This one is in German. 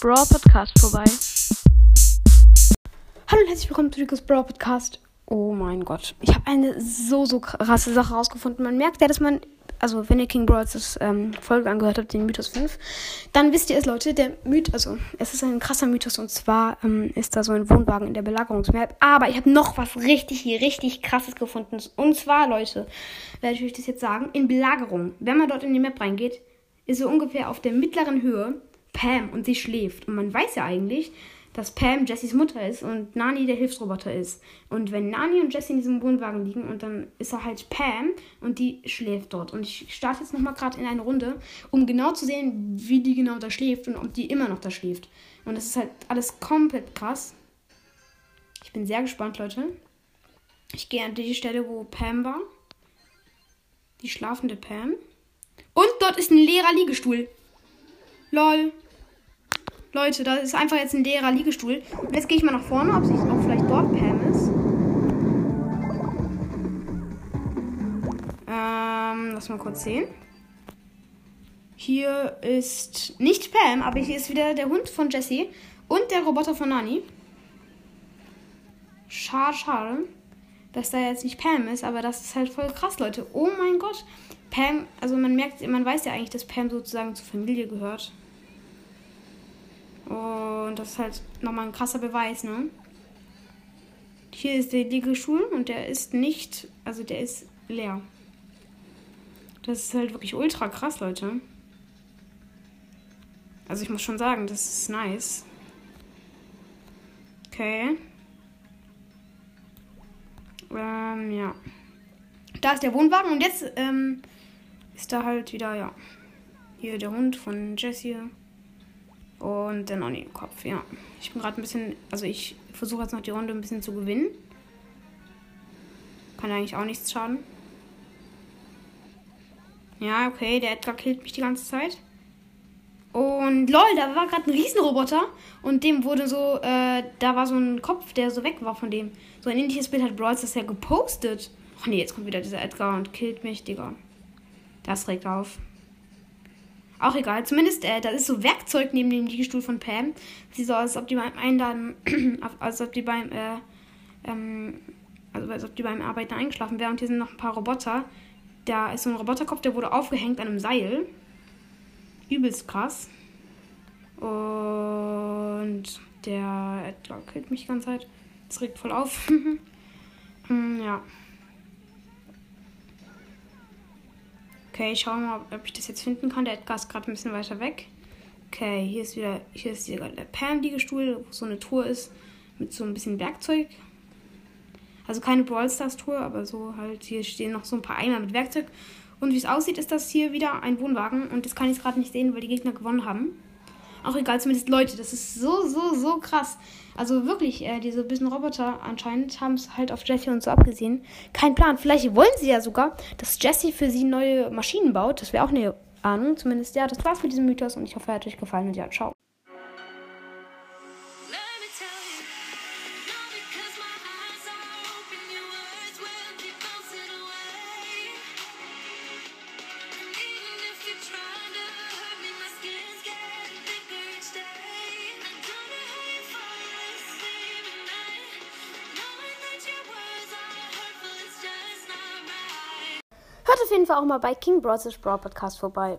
Brawl Podcast vorbei. Hallo und herzlich willkommen zu Rico's Brawl Podcast. Oh mein Gott. Ich habe eine so, so krasse Sache rausgefunden. Man merkt ja, dass man, also wenn ihr King Brawls ähm, Folge angehört habt, den Mythos 5, dann wisst ihr es, Leute, der Mythos, also es ist ein krasser Mythos und zwar ähm, ist da so ein Wohnwagen in der Belagerungsmap. Aber ich habe noch was richtig, richtig krasses gefunden. Und zwar, Leute, werde ich euch das jetzt sagen, in Belagerung, wenn man dort in die Map reingeht, ist so ungefähr auf der mittleren Höhe Pam und sie schläft. Und man weiß ja eigentlich, dass Pam Jessys Mutter ist und Nani der Hilfsroboter ist. Und wenn Nani und Jessie in diesem Wohnwagen liegen und dann ist er halt Pam und die schläft dort. Und ich starte jetzt nochmal gerade in eine Runde, um genau zu sehen, wie die genau da schläft und ob die immer noch da schläft. Und das ist halt alles komplett krass. Ich bin sehr gespannt, Leute. Ich gehe an die Stelle, wo Pam war. Die schlafende Pam. Und dort ist ein leerer Liegestuhl. Lol. Leute, da ist einfach jetzt ein leerer Liegestuhl. Und jetzt gehe ich mal nach vorne, ob sich auch vielleicht dort Pam ist. Ähm, lass mal kurz sehen. Hier ist nicht Pam, aber hier ist wieder der Hund von Jessie und der Roboter von Nani. Schade, schade, dass da jetzt nicht Pam ist, aber das ist halt voll krass, Leute. Oh mein Gott. Pam, also man merkt, man weiß ja eigentlich, dass Pam sozusagen zur Familie gehört. Und das ist halt nochmal ein krasser Beweis, ne? Hier ist der Liegestuhl und der ist nicht, also der ist leer. Das ist halt wirklich ultra krass, Leute. Also ich muss schon sagen, das ist nice. Okay. Ähm, ja. Da ist der Wohnwagen und jetzt ähm, ist da halt wieder, ja. Hier der Hund von Jessie. Und dann auch nicht im Kopf, ja. Ich bin gerade ein bisschen, also ich versuche jetzt noch die Runde ein bisschen zu gewinnen. Kann eigentlich auch nichts schaden. Ja, okay, der Edgar killt mich die ganze Zeit. Und lol, da war gerade ein Riesenroboter und dem wurde so, äh, da war so ein Kopf, der so weg war von dem. So ein ähnliches Bild hat Brawls das ja gepostet. Ach nee, jetzt kommt wieder dieser Edgar und killt mich, Digga. Das regt auf. Auch egal. Zumindest, äh, das ist so Werkzeug neben dem Liegestuhl von Pam. Sieht so aus, als ob die beim Einladen, als ob die beim, äh, ähm, also als ob die beim Arbeiten eingeschlafen wäre. Und hier sind noch ein paar Roboter. Da ist so ein Roboterkopf, der wurde aufgehängt an einem Seil. Übelst krass. Und der Edgar killt mich die ganze Zeit. Das regt voll auf. hm, ja. Okay, ich schaue mal, ob ich das jetzt finden kann. Der Edgar ist gerade ein bisschen weiter weg. Okay, hier ist wieder, hier ist wieder der Pam-Liegestuhl, wo so eine Tour ist mit so ein bisschen Werkzeug. Also keine Brawl Stars Tour, aber so halt, hier stehen noch so ein paar Eimer mit Werkzeug. Und wie es aussieht, ist das hier wieder ein Wohnwagen. Und das kann ich gerade nicht sehen, weil die Gegner gewonnen haben. Auch egal, zumindest Leute, das ist so, so, so krass. Also wirklich, äh, diese bisschen Roboter anscheinend haben es halt auf Jessie und so abgesehen. Kein Plan. Vielleicht wollen sie ja sogar, dass Jessie für sie neue Maschinen baut. Das wäre auch eine Ahnung. Zumindest, ja, das war's mit diesem Mythos und ich hoffe, er hat euch gefallen und ja, ciao. Hört auf jeden Fall auch mal bei King Bros. Brawl Podcast vorbei.